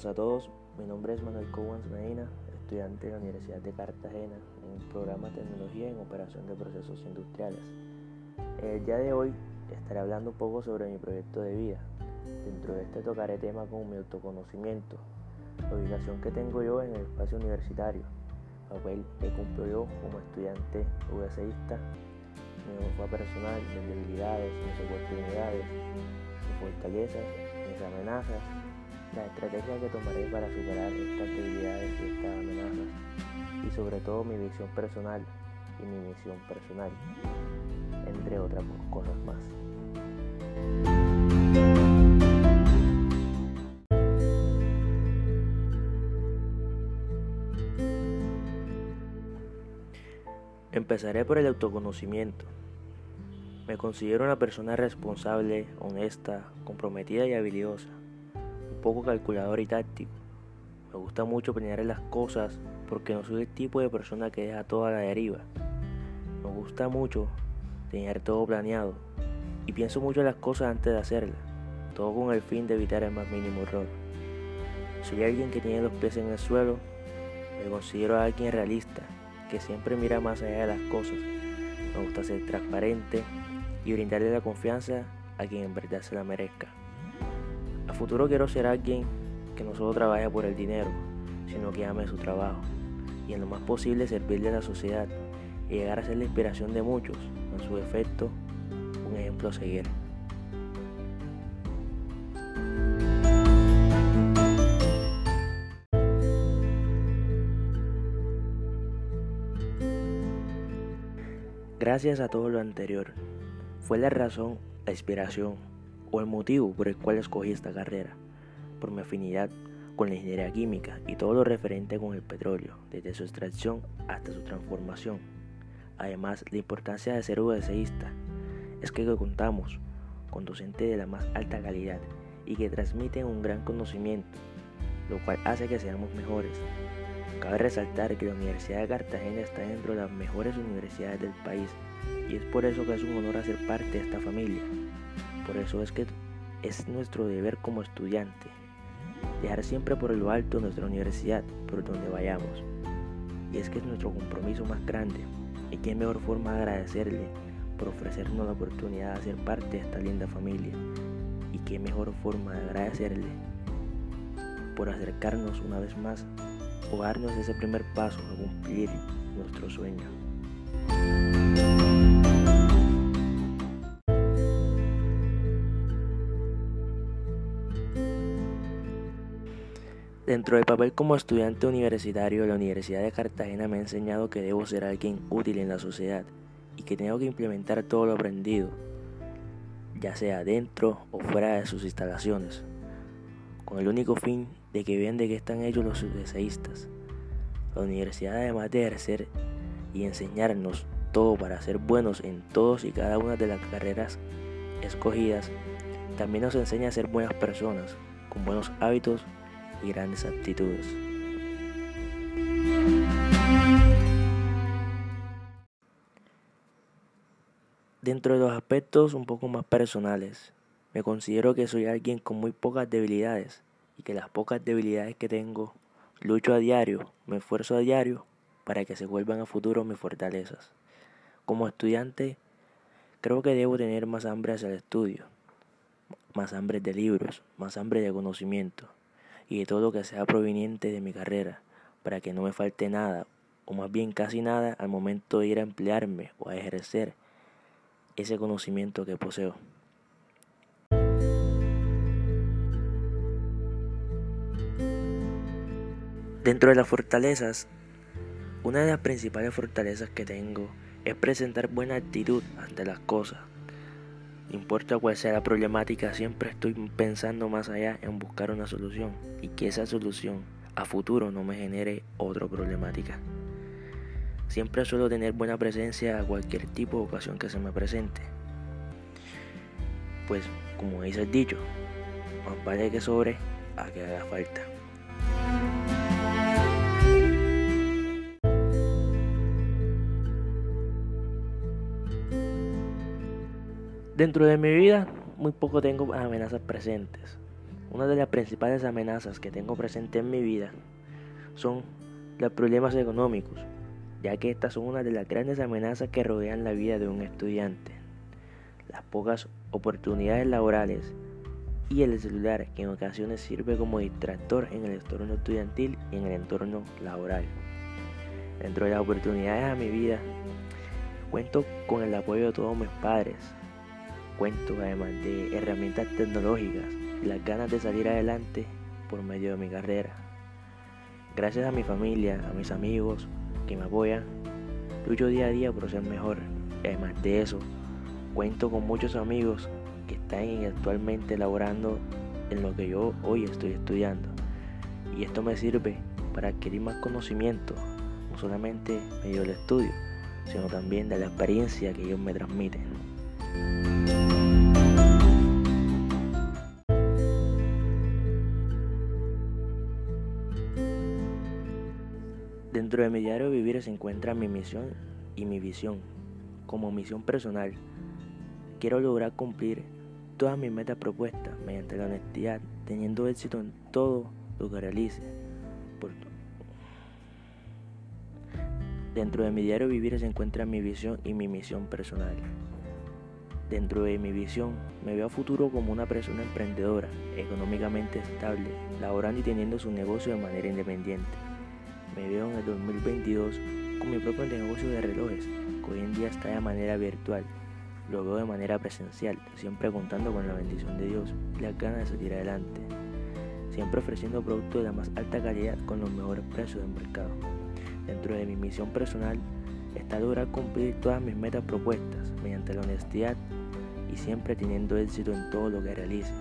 buenas a todos. Mi nombre es Manuel Cowans Medina, estudiante de la Universidad de Cartagena en el programa Tecnología en Operación de Procesos Industriales. El día de hoy estaré hablando un poco sobre mi proyecto de vida. Dentro de este tocaré temas como mi autoconocimiento, la ubicación que tengo yo en el espacio universitario, papel que cumplo yo como estudiante VCista, mi enfoque personal, mis debilidades, mis oportunidades, mis fortalezas, mis amenazas, la estrategia que tomaré para superar estas debilidades y estas amenazas, y sobre todo mi visión personal y mi misión personal, entre otras cosas más. Empezaré por el autoconocimiento. Me considero una persona responsable, honesta, comprometida y habilidosa, poco calculador y táctico. Me gusta mucho planear las cosas porque no soy el tipo de persona que deja toda la deriva. Me gusta mucho tener todo planeado y pienso mucho en las cosas antes de hacerlas, todo con el fin de evitar el más mínimo error. Soy alguien que tiene los pies en el suelo, me considero alguien realista que siempre mira más allá de las cosas. Me gusta ser transparente y brindarle la confianza a quien en verdad se la merezca. A futuro quiero ser alguien que no solo trabaje por el dinero, sino que ame su trabajo y en lo más posible servirle a la sociedad y llegar a ser la inspiración de muchos, en su efecto, un ejemplo a seguir. Gracias a todo lo anterior, fue la razón, la inspiración o el motivo por el cual escogí esta carrera, por mi afinidad con la ingeniería química y todo lo referente con el petróleo, desde su extracción hasta su transformación. Además, la importancia de ser UDCista es que contamos con docentes de la más alta calidad y que transmiten un gran conocimiento, lo cual hace que seamos mejores, Cabe resaltar que la Universidad de Cartagena está dentro de las mejores universidades del país y es por eso que es un honor hacer parte de esta familia. Por eso es que es nuestro deber como estudiante dejar siempre por lo alto nuestra universidad por donde vayamos. Y es que es nuestro compromiso más grande y qué mejor forma de agradecerle por ofrecernos la oportunidad de ser parte de esta linda familia. Y qué mejor forma de agradecerle por acercarnos una vez más o darnos ese primer paso a cumplir nuestro sueño. Dentro del papel como estudiante universitario, la Universidad de Cartagena me ha enseñado que debo ser alguien útil en la sociedad y que tengo que implementar todo lo aprendido, ya sea dentro o fuera de sus instalaciones, con el único fin de que vean de qué están hechos los deseístas. La universidad además de ejercer y enseñarnos todo para ser buenos en todos y cada una de las carreras escogidas, también nos enseña a ser buenas personas, con buenos hábitos y grandes aptitudes. Dentro de los aspectos un poco más personales, me considero que soy alguien con muy pocas debilidades y que las pocas debilidades que tengo, lucho a diario, me esfuerzo a diario para que se vuelvan a futuro mis fortalezas. Como estudiante, creo que debo tener más hambre hacia el estudio, más hambre de libros, más hambre de conocimiento y de todo lo que sea proveniente de mi carrera, para que no me falte nada, o más bien casi nada, al momento de ir a emplearme o a ejercer ese conocimiento que poseo. Dentro de las fortalezas, una de las principales fortalezas que tengo es presentar buena actitud ante las cosas. Importa cuál sea la problemática, siempre estoy pensando más allá en buscar una solución y que esa solución a futuro no me genere otra problemática. Siempre suelo tener buena presencia a cualquier tipo de ocasión que se me presente. Pues, como dice el dicho, más vale que sobre a que haga falta. Dentro de mi vida, muy poco tengo amenazas presentes. Una de las principales amenazas que tengo presente en mi vida son los problemas económicos, ya que estas son una de las grandes amenazas que rodean la vida de un estudiante. Las pocas oportunidades laborales y el celular que en ocasiones sirve como distractor en el entorno estudiantil y en el entorno laboral. Dentro de las oportunidades a mi vida, cuento con el apoyo de todos mis padres. Cuento además de herramientas tecnológicas y las ganas de salir adelante por medio de mi carrera. Gracias a mi familia, a mis amigos que me apoyan, lucho día a día por ser mejor. Además de eso, cuento con muchos amigos que están actualmente laborando en lo que yo hoy estoy estudiando. Y esto me sirve para adquirir más conocimiento, no solamente medio del estudio, sino también de la experiencia que ellos me transmiten. Dentro de mi diario vivir se encuentra mi misión y mi visión. Como misión personal, quiero lograr cumplir todas mis metas propuestas mediante la honestidad, teniendo éxito en todo lo que realice. Dentro de mi diario vivir se encuentra mi visión y mi misión personal. Dentro de mi visión me veo a futuro como una persona emprendedora, económicamente estable, laborando y teniendo su negocio de manera independiente me veo en el 2022 con mi propio negocio de relojes, que hoy en día está de manera virtual. Lo veo de manera presencial, siempre contando con la bendición de Dios y la ganas de salir adelante. Siempre ofreciendo productos de la más alta calidad con los mejores precios del mercado. Dentro de mi misión personal está lograr cumplir todas mis metas propuestas mediante la honestidad y siempre teniendo éxito en todo lo que realice.